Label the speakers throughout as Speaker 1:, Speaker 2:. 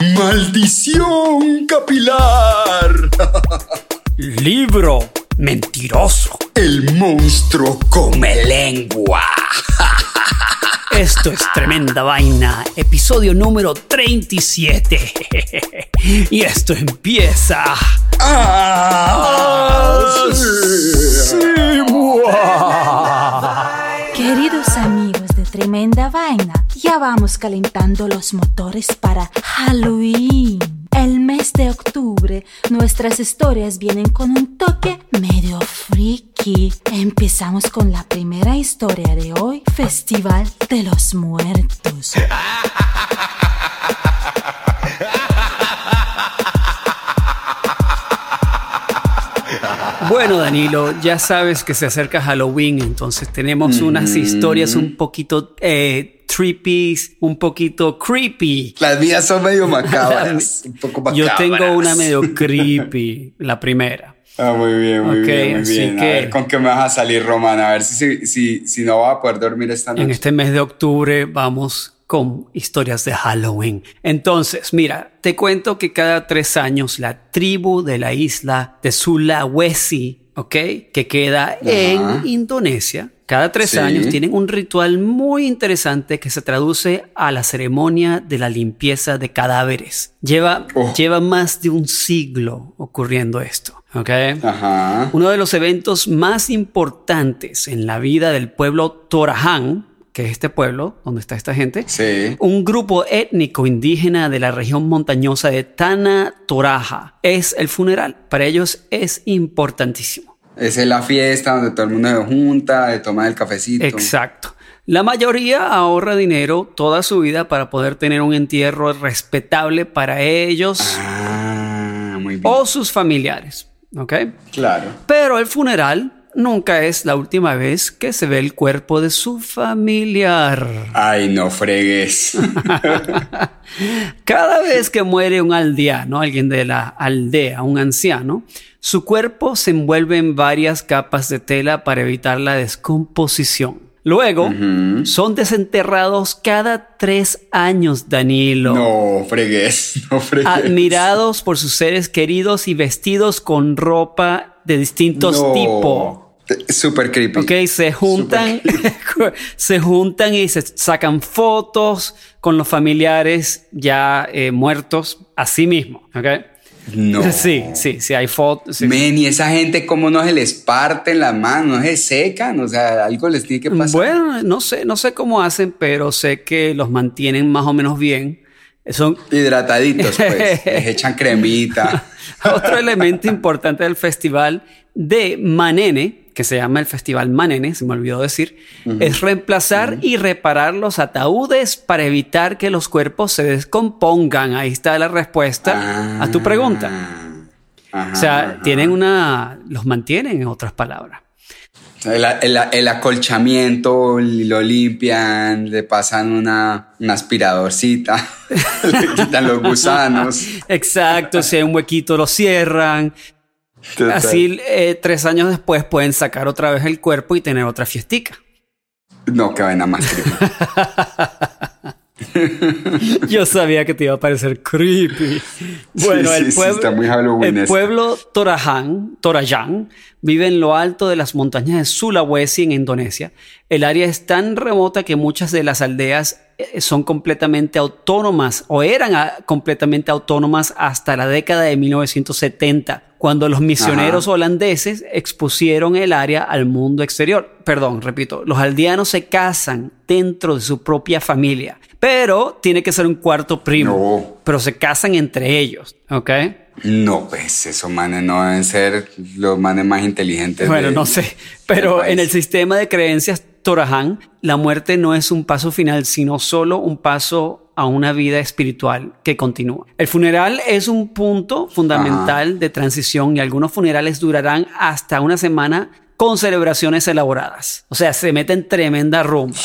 Speaker 1: Maldición capilar,
Speaker 2: Libro mentiroso.
Speaker 1: el monstruo come lengua.
Speaker 2: Esto es Tremenda Vaina, episodio número 37. y esto empieza.
Speaker 1: Ah, sí.
Speaker 3: Queridos amigos de Tremenda Vaina, vamos calentando los motores para Halloween. El mes de octubre, nuestras historias vienen con un toque medio freaky. Empezamos con la primera historia de hoy, Festival de los Muertos.
Speaker 2: Bueno, Danilo, ya sabes que se acerca Halloween, entonces tenemos unas historias un poquito eh, trippy, un poquito creepy.
Speaker 1: Las mías son medio macabras. un poco macabras.
Speaker 2: Yo tengo una medio creepy, la primera.
Speaker 1: Ah, muy bien, muy bien, muy
Speaker 2: así
Speaker 1: bien. A
Speaker 2: que-
Speaker 1: ver con qué me vas a salir, Román. A ver si, si, si no va a poder dormir esta noche.
Speaker 2: En este mes de octubre vamos con historias de Halloween. Entonces, mira, te cuento que cada tres años la tribu de la isla de Sulawesi, ¿ok? Que queda en Indonesia. Cada tres
Speaker 1: Sí.
Speaker 2: años tienen un ritual muy interesante que se traduce a la ceremonia de la limpieza de cadáveres. Lleva,
Speaker 1: Oh.
Speaker 2: lleva más de un siglo ocurriendo esto, ¿ok?
Speaker 1: Ajá.
Speaker 2: Uno de los eventos más importantes en la vida del pueblo Torajan, que es este pueblo donde está esta gente,
Speaker 1: Sí.
Speaker 2: un grupo étnico indígena de la región montañosa de Tana Toraja, es el funeral. Para ellos es importantísimo.
Speaker 1: Es la fiesta donde todo el mundo se junta, de tomar el cafecito.
Speaker 2: Exacto. La mayoría ahorra dinero toda su vida para poder tener un entierro respetable para ellos
Speaker 1: Ah, muy bien.
Speaker 2: o sus familiares. ¿Ok?
Speaker 1: Claro.
Speaker 2: Pero el funeral nunca es la última vez que se ve el cuerpo de su familiar.
Speaker 1: Ay, no fregues.
Speaker 2: Cada vez que muere un aldeano, alguien de la aldea, un anciano, su cuerpo se envuelve en varias capas de tela para evitar la descomposición. Luego, son desenterrados cada tres años, Danilo.
Speaker 1: no fregues. No fregues.
Speaker 2: Admirados por sus seres queridos y vestidos con ropa de distintos
Speaker 1: No.
Speaker 2: tipos.
Speaker 1: Súper creepy.
Speaker 2: Ok, se juntan, se juntan y se sacan fotos con los familiares ya eh, muertos así mismo. Ok.
Speaker 1: No.
Speaker 2: Sí, sí, sí, hay fotos. sí.
Speaker 1: Men, y esa gente, ¿cómo no se les parten las manos? ¿No se secan? O sea, algo les tiene que pasar.
Speaker 2: Bueno, no sé, no sé cómo hacen, pero sé que los mantienen más o menos bien. Son
Speaker 1: Hidrataditos, pues. Les echan cremita.
Speaker 2: otro elemento importante del festival de Manene, que se llama el Festival Manene, se me olvidó decir, es reemplazar y reparar los ataúdes para evitar que los cuerpos se descompongan. Ahí está la respuesta a tu pregunta.
Speaker 1: Ajá,
Speaker 2: O sea,
Speaker 1: ajá.
Speaker 2: tienen una, los mantienen en otras palabras.
Speaker 1: El, el- el acolchamiento lo limpian, le pasan una, una aspiradorcita, le quitan los gusanos.
Speaker 2: Exacto, si hay un huequito lo cierran.
Speaker 1: Total.
Speaker 2: Así eh, tres años después pueden sacar otra vez el cuerpo y tener otra fiestica.
Speaker 1: No, que vaina más.
Speaker 2: Yo sabía que te iba a parecer creepy. Bueno,
Speaker 1: Sí,
Speaker 2: el,
Speaker 1: sí, sí,
Speaker 2: pueblo,
Speaker 1: está muy
Speaker 2: el pueblo Toraján, Torayán vive en lo alto de las montañas de Sulawesi en Indonesia. El área es tan remota que muchas de las aldeas son completamente autónomas o eran ah, completamente autónomas hasta la década de 1970, cuando los misioneros
Speaker 1: Ajá.
Speaker 2: holandeses expusieron el área al mundo exterior. Perdón, repito, los aldeanos se casan dentro de su propia familia, pero tiene que ser un cuarto primo,
Speaker 1: No.
Speaker 2: pero se casan entre ellos, ¿ok?
Speaker 1: No, pues esos manes no deben ser los manes más inteligentes.
Speaker 2: Bueno,
Speaker 1: de-
Speaker 2: no sé, pero en el sistema de creencias Toraján, la muerte no es un paso final, sino solo un paso a una vida espiritual que continúa. El funeral es un punto fundamental de transición y algunos funerales durarán hasta una semana con celebraciones elaboradas. O sea, se mete en tremenda rumba.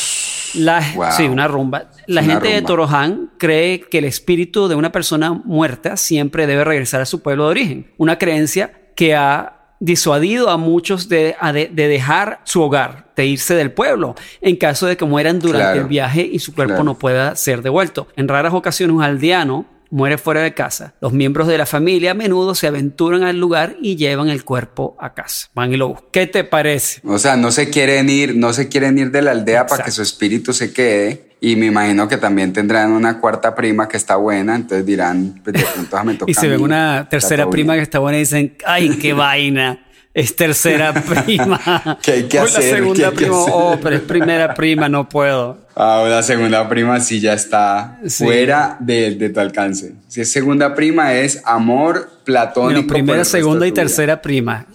Speaker 2: La,
Speaker 1: Wow.
Speaker 2: Sí, una rumba. La
Speaker 1: Una
Speaker 2: gente de. Toroján cree que el espíritu de una persona muerta siempre debe regresar a su pueblo de origen. Una creencia que ha disuadido a muchos de, a de- de dejar su hogar, de irse del pueblo, en caso de que mueran durante
Speaker 1: Claro.
Speaker 2: el viaje y su cuerpo
Speaker 1: Claro.
Speaker 2: no pueda ser devuelto. En raras ocasiones un aldeano muere fuera de casa. Los miembros de la familia a menudo se aventuran al lugar y llevan el cuerpo a casa. Van y lo buscan. ¿Qué te parece?
Speaker 1: O sea, no se quieren ir, no se quieren ir de la aldea para que su espíritu se quede. Y me imagino que también tendrán una cuarta prima que está buena, entonces dirán, pues de pronto me toca
Speaker 2: Y se
Speaker 1: mí.
Speaker 2: una tercera prima que está buena y dicen, ay, qué vaina. Es tercera prima.
Speaker 1: ¿Qué hay que
Speaker 2: O
Speaker 1: hacer?
Speaker 2: La
Speaker 1: ¿Qué
Speaker 2: segunda
Speaker 1: hay que
Speaker 2: prima.
Speaker 1: hacer?
Speaker 2: Oh, pero es primera prima, no puedo.
Speaker 1: Ah, una segunda prima sí ya está
Speaker 2: Sí.
Speaker 1: fuera de, de tu alcance. Si es segunda prima es amor platónico.
Speaker 2: Bueno, primera, segunda y tercera prima.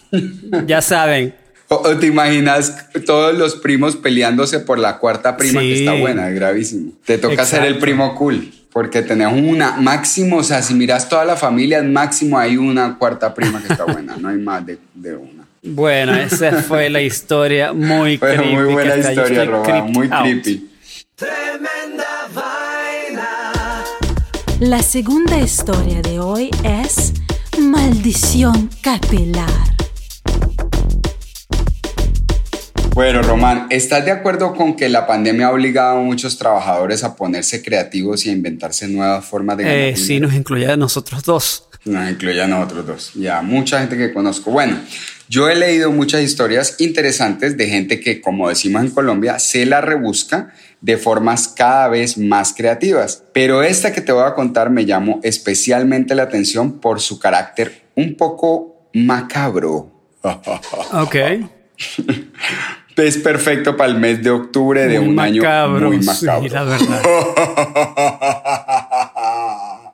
Speaker 2: Ya saben.
Speaker 1: O, o te imaginas todos los primos peleándose por la cuarta prima que está buena, es gravísimo. Te toca ser el primo cool. Porque tenés una máximo, o sea, si miras toda la familia, máximo hay una cuarta prima que está buena, no hay más de, de una.
Speaker 2: Bueno, esa fue la historia muy
Speaker 1: Bueno,
Speaker 2: creepy.
Speaker 1: muy buena historia, Roba, muy
Speaker 2: out.
Speaker 1: creepy.
Speaker 4: Tremenda vaina.
Speaker 3: La segunda historia de hoy es Maldición capilar.
Speaker 1: Bueno, Román, ¿estás de acuerdo con que la pandemia ha obligado a muchos trabajadores a ponerse creativos y a inventarse nuevas formas de ganar
Speaker 2: Eh, sí, nos incluye a nosotros dos.
Speaker 1: Nos incluye a nosotros dos y a mucha gente que conozco. Bueno, yo he leído muchas historias interesantes de gente que, como decimos en Colombia, se la rebusca de formas cada vez más creativas. Pero esta que te voy a contar me llamó especialmente la atención por su carácter un poco macabro.
Speaker 2: Ok.
Speaker 1: Es perfecto para el mes de octubre de
Speaker 2: Muy
Speaker 1: un
Speaker 2: macabro,
Speaker 1: año muy
Speaker 2: sí,
Speaker 1: macabro.
Speaker 2: la verdad.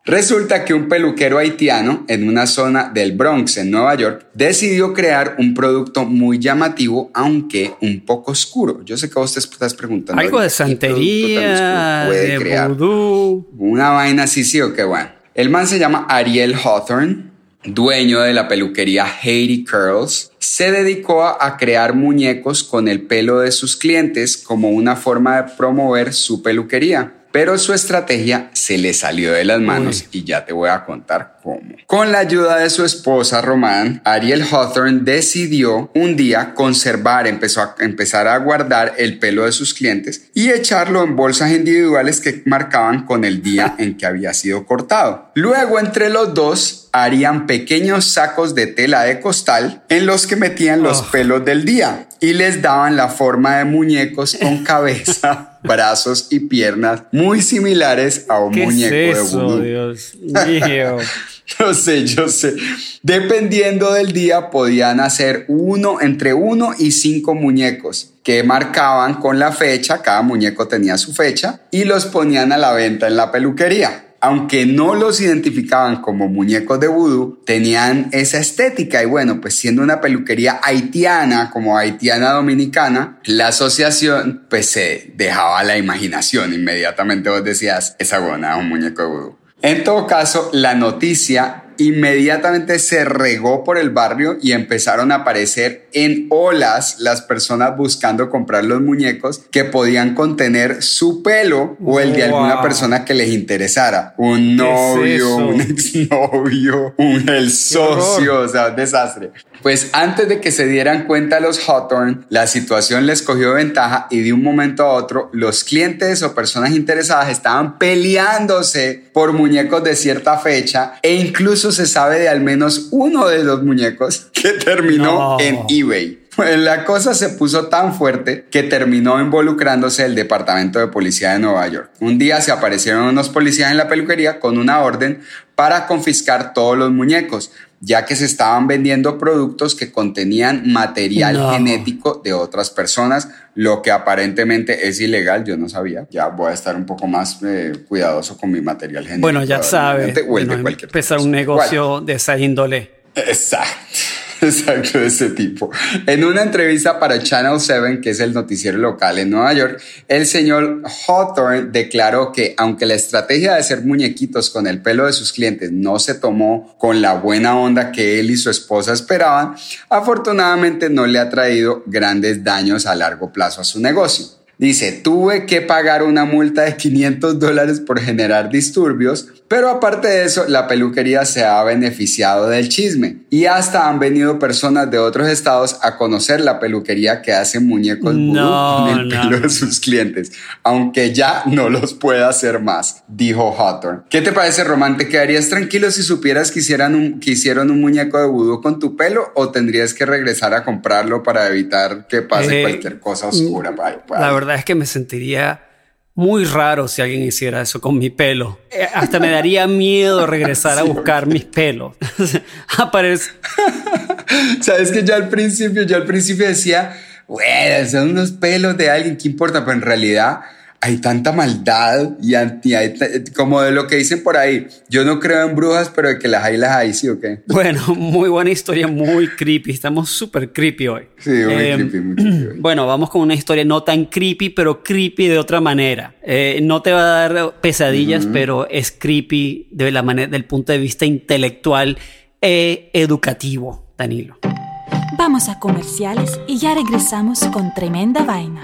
Speaker 1: Resulta que un peluquero haitiano en una zona del Bronx, en Nueva York, decidió crear un producto muy llamativo, aunque un poco oscuro. Yo sé que vos te estás preguntando.
Speaker 2: Algo de
Speaker 1: ahorita, ¿qué producto tan
Speaker 2: santería, de
Speaker 1: crear?
Speaker 2: vudú.
Speaker 1: Una vaina así, sí o qué bueno. El man se llama Ariel Hawthorne, dueño de la peluquería Haiti Curls. Se dedicó a, crear muñecos con el pelo de sus clientes como una forma de promover su peluquería. Pero su estrategia se le salió de las manos y ya te voy a contar cómo. Con la ayuda de su esposa Román, Ariel Hawthorne decidió un día conservar, empezó a empezar a guardar el pelo de sus clientes y echarlo en bolsas individuales que marcaban con el día en que había sido cortado. Luego entre los dos harían pequeños sacos de tela de costal en los que metían los
Speaker 2: Oh.
Speaker 1: pelos del día y les daban la forma de muñecos con cabeza, brazos y piernas muy similares a un
Speaker 2: ¿Qué
Speaker 1: muñeco
Speaker 2: es
Speaker 1: de vudú.
Speaker 2: Dios mío?
Speaker 1: Yo sé, yo sé. Dependiendo del día, podían hacer uno, entre uno y cinco muñecos que marcaban con la fecha, cada muñeco tenía su fecha, y los ponían a la venta en la peluquería. Aunque no los identificaban como muñecos de vudú, tenían esa estética y bueno, pues siendo una peluquería haitiana como haitiana dominicana, la asociación pues se dejaba la imaginación inmediatamente vos decías, esa es un muñeco de vudú. En todo caso, la noticia inmediatamente se regó por el barrio y empezaron a aparecer en olas las personas buscando comprar los muñecos que podían contener su pelo o el de alguna persona que les interesara. Un novio, un exnovio, un el socio, o sea, un desastre. Pues antes de que se dieran cuenta los Hawthorne, la situación les cogió ventaja y de un momento a otro los clientes o personas interesadas estaban peleándose por muñecos de cierta fecha e incluso se sabe de al menos uno de los muñecos que terminó en eBay. Pues la cosa se puso tan fuerte que terminó involucrándose el Departamento de Policía de Nueva York. Un día se aparecieron unos policías en la peluquería con una orden para confiscar todos los muñecos, ya que se estaban vendiendo productos que contenían material genético de otras personas, lo que aparentemente es ilegal, yo no sabía. Ya voy a estar un poco más eh, cuidadoso con mi material genético.
Speaker 2: Bueno, ya sabes, empezar un negocio de esa índole.
Speaker 1: Exacto. Exacto, de ese tipo. En una entrevista para Channel 7, que es el noticiero local en Nueva York, el señor Hawthorne declaró que aunque la estrategia de hacer muñequitos con el pelo de sus clientes no se tomó con la buena onda que él y su esposa esperaban, afortunadamente no le ha traído grandes daños a largo plazo a su negocio. Dice, tuve que pagar una multa de 500 dólares por generar disturbios, pero aparte de eso, la peluquería se ha beneficiado del chisme y hasta han venido personas de otros estados a conocer la peluquería que hace muñecos con el pelo de sus clientes, aunque ya no los puede hacer más, dijo Hawthorne. ¿Qué te parece, Román? ¿Te quedarías tranquilo si supieras que, hicieran un, que hicieron un muñeco de vudú con tu pelo o tendrías que regresar a comprarlo para evitar que pase eh, cualquier cosa oscura?
Speaker 2: La verdad es que me sentiría muy raro si alguien hiciera eso con mi pelo. Eh, hasta me daría miedo regresar a buscar mis pelos. Aparece.
Speaker 1: Sabes que yo al principio, yo al principio decía, bueno, son unos pelos de alguien, ¿qué importa? Pero en realidad hay tanta maldad y anti, como de lo que dicen por ahí. Yo no creo en brujas, pero de que las hay, las hay, ¿sí o qué?
Speaker 2: Bueno, muy buena historia, muy creepy. Estamos súper creepy hoy.
Speaker 1: Sí, muy em, creepy, muy creepy.
Speaker 2: Bueno, vamos con una historia no tan creepy, pero creepy de otra manera. Eh, no te va a dar pesadillas, pero es creepy de la manera, del punto de vista intelectual e educativo, Danilo.
Speaker 3: Vamos a comerciales y ya regresamos con tremenda vaina.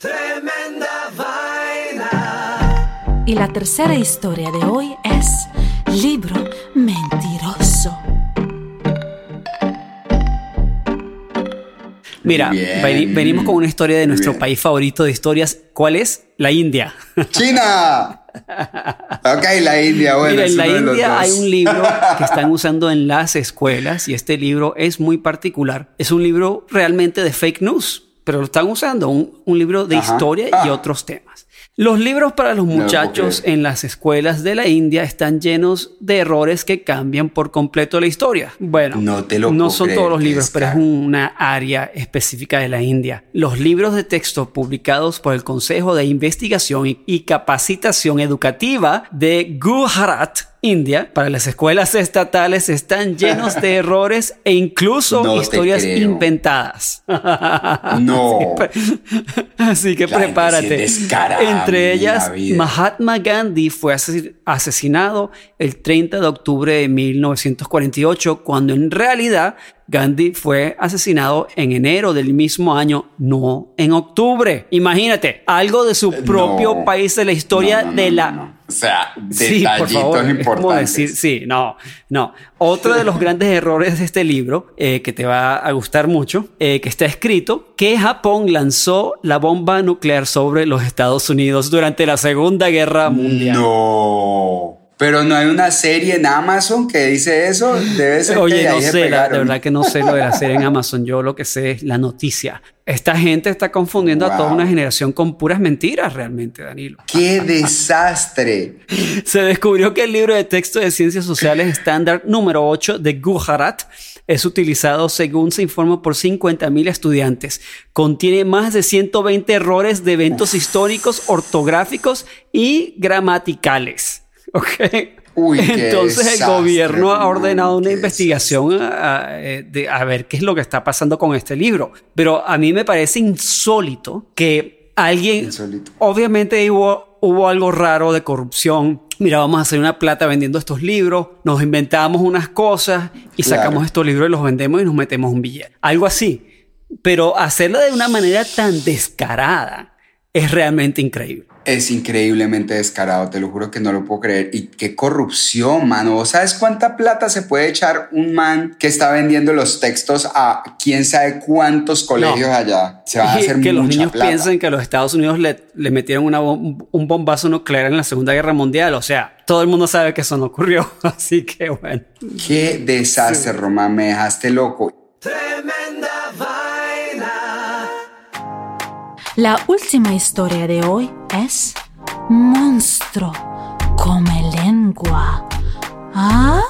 Speaker 4: Tremenda vaina.
Speaker 3: Y la tercera historia de hoy es Libro Mentiroso.
Speaker 2: Mira, venimos con una historia de nuestro
Speaker 1: Bien.
Speaker 2: país favorito de historias. ¿Cuál es? La India.
Speaker 1: ¡China! Ok, la India, bueno.
Speaker 2: Mira, en la India hay un libro que están usando en las escuelas y este libro es muy particular. Es un libro realmente de fake news, pero lo están usando, un, un libro de
Speaker 1: Ajá.
Speaker 2: historia y
Speaker 1: Ah.
Speaker 2: otros temas. Los libros para los muchachos en las escuelas de la India están llenos de errores que cambian por completo la historia. Bueno,
Speaker 1: No te lo
Speaker 2: no
Speaker 1: puedo
Speaker 2: son
Speaker 1: creer,
Speaker 2: todos los libros, pero es una área específica de la India. Los libros de texto publicados por el Consejo de Investigación y Capacitación Educativa de Gujarat, India, para las escuelas estatales están llenos de errores e incluso
Speaker 1: No
Speaker 2: historias inventadas.
Speaker 1: No.
Speaker 2: Así que
Speaker 1: La
Speaker 2: prepárate. Entre
Speaker 1: en la
Speaker 2: ellas. Mahatma Gandhi fue ases- asesinado el 30 de octubre de 1948, cuando en realidad Gandhi fue asesinado en enero del mismo año, no en octubre. Imagínate, algo de su propio
Speaker 1: No.
Speaker 2: país de la historia
Speaker 1: No, no,
Speaker 2: de la...
Speaker 1: O sea,
Speaker 2: Sí, por
Speaker 1: detallitos
Speaker 2: favor, como
Speaker 1: importantes.
Speaker 2: decir, sí, no, no. Otro de los grandes errores de este libro, eh, que te va a gustar mucho, eh, que está escrito, que Japón lanzó la bomba nuclear sobre los Estados Unidos durante la Segunda Guerra Mundial.
Speaker 1: No. Pero no hay una serie en Amazon que dice eso. Debe ser que
Speaker 2: Oye,
Speaker 1: de
Speaker 2: no
Speaker 1: ahí
Speaker 2: sé, la, de verdad que no sé lo de la serie en Amazon. Yo lo que sé es la noticia. Esta gente está confundiendo a toda una generación con puras mentiras, realmente, Danilo.
Speaker 1: ¡Qué desastre!
Speaker 2: Se descubrió que el libro de texto de ciencias sociales estándar número 8 de Gujarat es utilizado según se informa por 50.000 estudiantes. Contiene más de 120 errores de eventos históricos, ortográficos y gramaticales. ¿Ok?
Speaker 1: Uy,
Speaker 2: Entonces el
Speaker 1: desastre,
Speaker 2: gobierno ha ordenado una investigación a, a- eh, de- a ver qué es lo que está pasando con este libro. Pero a mí me parece insólito que alguien,
Speaker 1: Insólito.
Speaker 2: obviamente hubo, hubo algo raro de corrupción. Mira, vamos a hacer una plata vendiendo estos libros, nos inventamos unas cosas y
Speaker 1: Claro.
Speaker 2: sacamos estos libros y los vendemos y nos metemos un billete. Algo así. Pero hacerlo de una manera tan descarada es realmente increíble.
Speaker 1: Es increíblemente descarado, te lo juro que no lo puedo creer. Y qué corrupción, mano. ¿Vos ¿Sabes cuánta plata se puede echar un man que está vendiendo los textos a quién sabe cuántos colegios
Speaker 2: No.
Speaker 1: allá? Se va a hacer
Speaker 2: que los niños
Speaker 1: plata.
Speaker 2: piensan que los Estados Unidos le, le metieron una bom- un bombazo nuclear en la Segunda Guerra Mundial. O sea, todo el mundo sabe que eso no ocurrió. Así que bueno.
Speaker 1: Qué desastre, Román. Me dejaste loco.
Speaker 4: Tremenda vaina.
Speaker 3: La última historia de hoy es Monstruo come lengua. ¿Ah?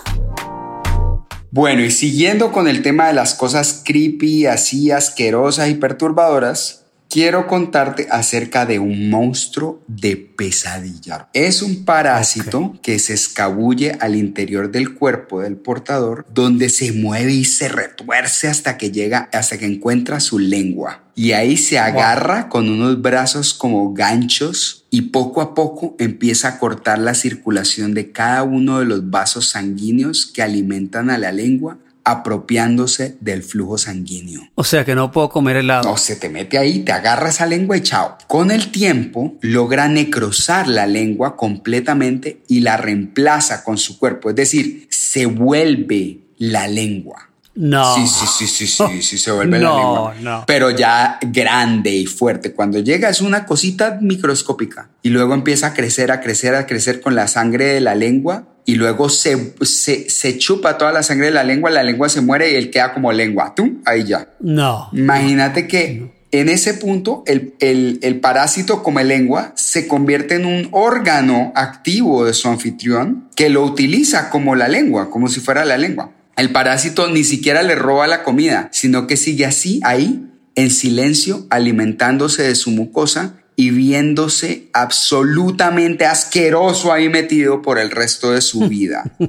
Speaker 1: Bueno, y siguiendo con el tema de las cosas creepy, así asquerosas y perturbadoras, quiero contarte acerca de un monstruo de pesadilla. Es un parásito que se escabulle al interior del cuerpo del portador, donde se mueve y se retuerce hasta que llega, hasta que encuentra su lengua. Y ahí se agarra con unos brazos como ganchos y poco a poco empieza a cortar la circulación de cada uno de los vasos sanguíneos que alimentan a la lengua, apropiándose del flujo sanguíneo.
Speaker 2: O sea que no puedo comer helado.
Speaker 1: No, se te mete ahí, te agarra esa lengua y chao. Con el tiempo logra necrosar la lengua completamente y la reemplaza con su cuerpo, es decir, se vuelve la lengua.
Speaker 2: No.
Speaker 1: Sí, sí, sí, sí, sí, sí, se vuelve la
Speaker 2: No,
Speaker 1: lengua.
Speaker 2: no.
Speaker 1: Pero ya grande y fuerte. Cuando llega es una cosita microscópica y luego empieza a crecer, a crecer, a crecer con la sangre de la lengua y luego se, se, se chupa toda la sangre de la lengua, la lengua se muere y él queda como lengua. ¡Tum! Ahí ya.
Speaker 2: No.
Speaker 1: Imagínate que en ese punto el, el, el parásito come lengua se convierte en un órgano activo de su anfitrión que lo utiliza como la lengua, como si fuera la lengua. El parásito ni siquiera le roba la comida, sino que sigue así, ahí, en silencio, alimentándose de su mucosa y viéndose absolutamente asqueroso ahí metido por el resto de su vida.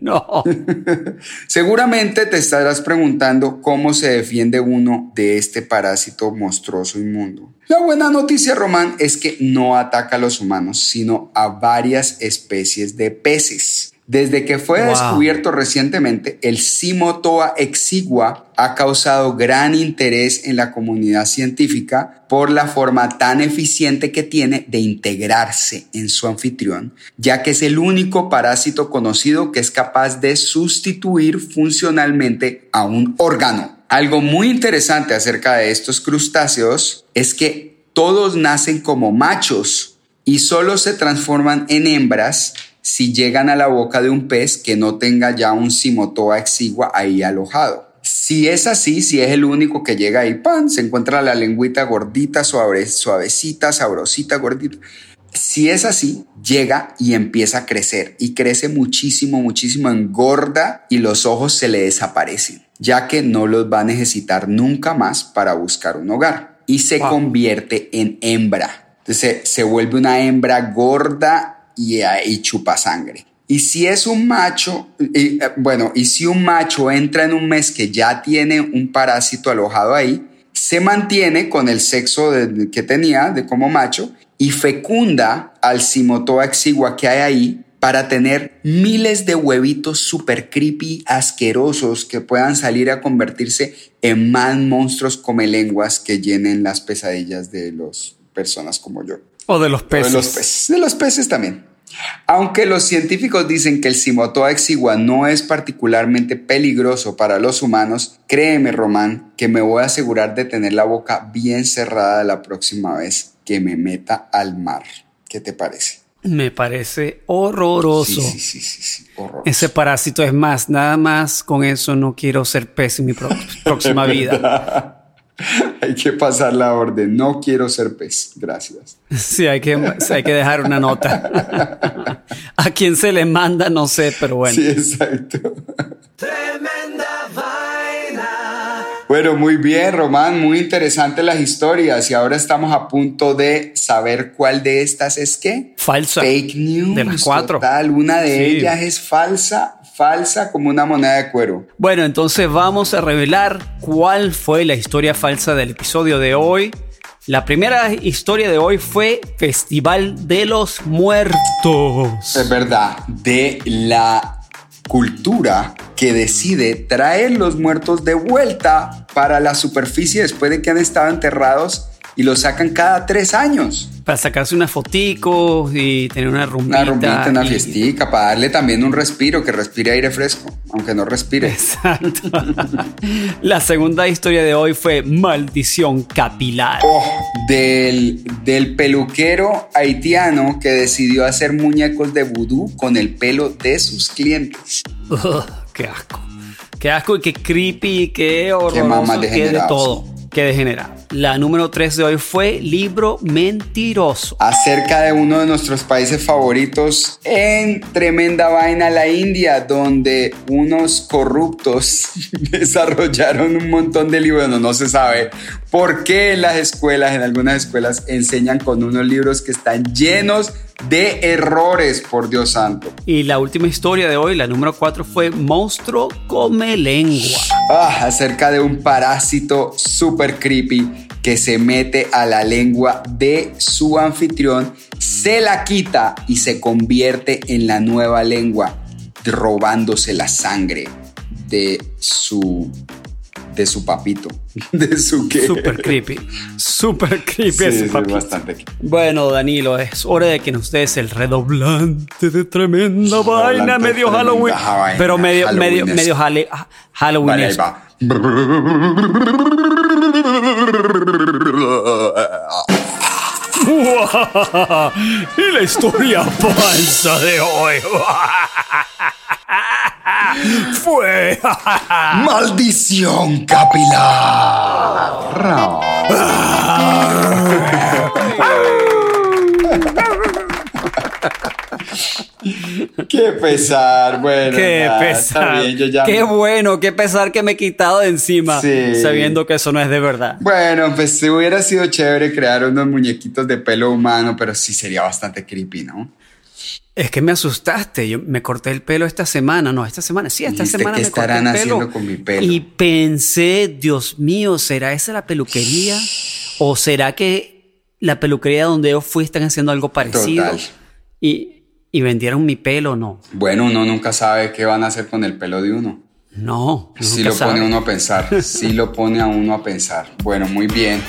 Speaker 2: No.
Speaker 1: Seguramente te estarás preguntando cómo se defiende uno de este parásito monstruoso inmundo. La buena noticia, Román, es que no ataca a los humanos, sino a varias especies de peces. Desde que fue
Speaker 2: Wow.
Speaker 1: descubierto recientemente, el Simotoa exigua ha causado gran interés en la comunidad científica por la forma tan eficiente que tiene de integrarse en su anfitrión, ya que es el único parásito conocido que es capaz de sustituir funcionalmente a un órgano. Algo muy interesante acerca de estos crustáceos es que todos nacen como machos y solo se transforman en hembras si llegan a la boca de un pez que no tenga ya un simotoa exigua ahí alojado. Si es así, si es el único que llega ahí, pan, se encuentra la lengüita gordita, suave, suavecita, sabrosita, gordita. Si es así, llega y empieza a crecer y crece muchísimo, muchísimo, engorda y los ojos se le desaparecen, ya que no los va a necesitar nunca más para buscar un hogar y se
Speaker 2: Wow.
Speaker 1: convierte en hembra. Entonces se, se vuelve una hembra gorda y, y chupa sangre. Y si es un macho, y, eh, bueno, y si un macho entra en un mes que ya tiene un parásito alojado ahí, se mantiene con el sexo de- que tenía de como macho y fecunda al simotoa exigua que hay ahí para tener miles de huevitos super creepy, asquerosos que puedan salir a convertirse en más monstruos come lenguas que llenen las pesadillas de las personas como yo.
Speaker 2: O de los
Speaker 1: O
Speaker 2: peces.
Speaker 1: De los peces. De los peces también. Aunque los científicos dicen que el Simotoa exigua no es particularmente peligroso para los humanos, créeme, Román, que me voy a asegurar de tener la boca bien cerrada la próxima vez que me meta al mar. ¿Qué te parece?
Speaker 2: Me parece horroroso.
Speaker 1: Sí, sí, sí, sí, horroroso.
Speaker 2: Ese parásito es más, nada más con eso no quiero ser pez en mi próxima vida.
Speaker 1: Hay que pasar la orden. No quiero ser pez. Gracias.
Speaker 2: Sí, hay que, hay que dejar una nota. A quién se le manda, no sé, pero bueno.
Speaker 1: Sí, exacto.
Speaker 4: Tremenda vaina.
Speaker 1: Bueno, muy bien, Román, muy interesantes las historias y ahora estamos a punto de saber cuál de estas es qué.
Speaker 2: Falsa.
Speaker 1: Fake news.
Speaker 2: De las cuatro.
Speaker 1: Total, una de
Speaker 2: Sí.
Speaker 1: ellas es falsa, falsa como una moneda de cuero.
Speaker 2: Bueno, entonces vamos a revelar cuál fue la historia falsa del episodio de hoy. La primera historia de hoy fue Festival de los Muertos.
Speaker 1: Es verdad, de la cultura que decide traer los muertos de vuelta para la superficie después de que han estado enterrados y los sacan cada tres años.
Speaker 2: Para sacarse una fotico y tener una rumbita.
Speaker 1: Una rumbita, una
Speaker 2: y-
Speaker 1: fiestica, para darle también un respiro, que respire aire fresco, aunque no respire.
Speaker 2: Exacto. La segunda historia de hoy fue Maldición Capilar.
Speaker 1: Oh, del, del peluquero haitiano que decidió hacer muñecos de vudú con el pelo de sus clientes.
Speaker 2: Ugh, qué asco. Qué asco y qué creepy, qué horroroso,
Speaker 1: mamá
Speaker 2: qué de todo. Qué degenerado. La número 3 de hoy fue Libro Mentiroso.
Speaker 1: acerca de uno de nuestros países favoritos en tremenda vaina, la India, donde unos corruptos desarrollaron un montón de libros, no, no se sabe por qué en las escuelas, en algunas escuelas, enseñan con unos libros que están llenos de errores, por Dios santo.
Speaker 2: Y la última historia de hoy, la número 4, fue Monstruo Come Lengua.
Speaker 1: Ah, acerca de un parásito super creepy que se mete a la lengua de su anfitrión, se la quita y se convierte en la nueva lengua, robándose la sangre de su de su papito, de su que
Speaker 2: Super creepy. Super creepy
Speaker 1: Sí,
Speaker 2: ese papito.
Speaker 1: bastante.
Speaker 2: Bueno, Danilo, es hora de que nos des el redoblante de tremenda
Speaker 1: Redoblante
Speaker 2: vaina, medio
Speaker 1: tremenda
Speaker 2: Halloween.
Speaker 1: vaina,
Speaker 2: Pero medio, medio, medio Halle- ha-
Speaker 1: Vale, ahí va.
Speaker 2: y la historia falsa de hoy fue
Speaker 1: Maldición capilar. Qué pesar, bueno.
Speaker 2: Qué
Speaker 1: nada,
Speaker 2: pesar.
Speaker 1: bien, yo ya-
Speaker 2: Qué bueno, qué pesar que me he quitado de encima,
Speaker 1: Sí.
Speaker 2: sabiendo que eso no es de verdad.
Speaker 1: Bueno, pues si hubiera sido chévere crear unos muñequitos de pelo humano, pero sí sería bastante creepy, ¿no?
Speaker 2: Es que me asustaste. Yo me corté el pelo esta semana. No, esta semana. Sí, esta semana
Speaker 1: ¿qué
Speaker 2: me corté
Speaker 1: estarán
Speaker 2: el pelo.
Speaker 1: haciendo con mi pelo?
Speaker 2: Y pensé, Dios mío, ¿será esa la peluquería? ¿O será que la peluquería donde yo fui están haciendo algo parecido?
Speaker 1: Total.
Speaker 2: Y, y vendieron mi pelo, no.
Speaker 1: Bueno, uno nunca sabe qué van a hacer con el pelo de uno.
Speaker 2: No,
Speaker 1: sí lo pone uno a pensar, sí lo pone a uno a pensar. Bueno, muy bien.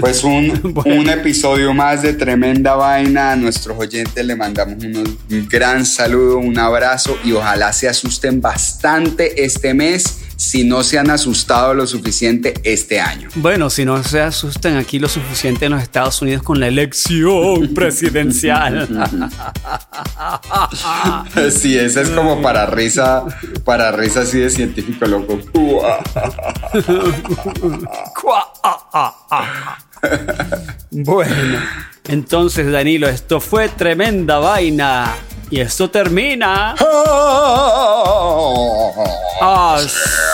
Speaker 1: Pues un, un episodio más de Tremenda Vaina. A nuestros oyentes le mandamos un gran saludo, un abrazo y ojalá se asusten bastante este mes si no se han asustado lo suficiente este año.
Speaker 2: Bueno, si no se asustan aquí lo suficiente en los Estados Unidos con la elección presidencial.
Speaker 1: sí, esa es como para risa, para risa así de científico loco.
Speaker 2: bueno, entonces Danilo, esto fue tremenda vaina. Y esto termina. ¡Ah, sí!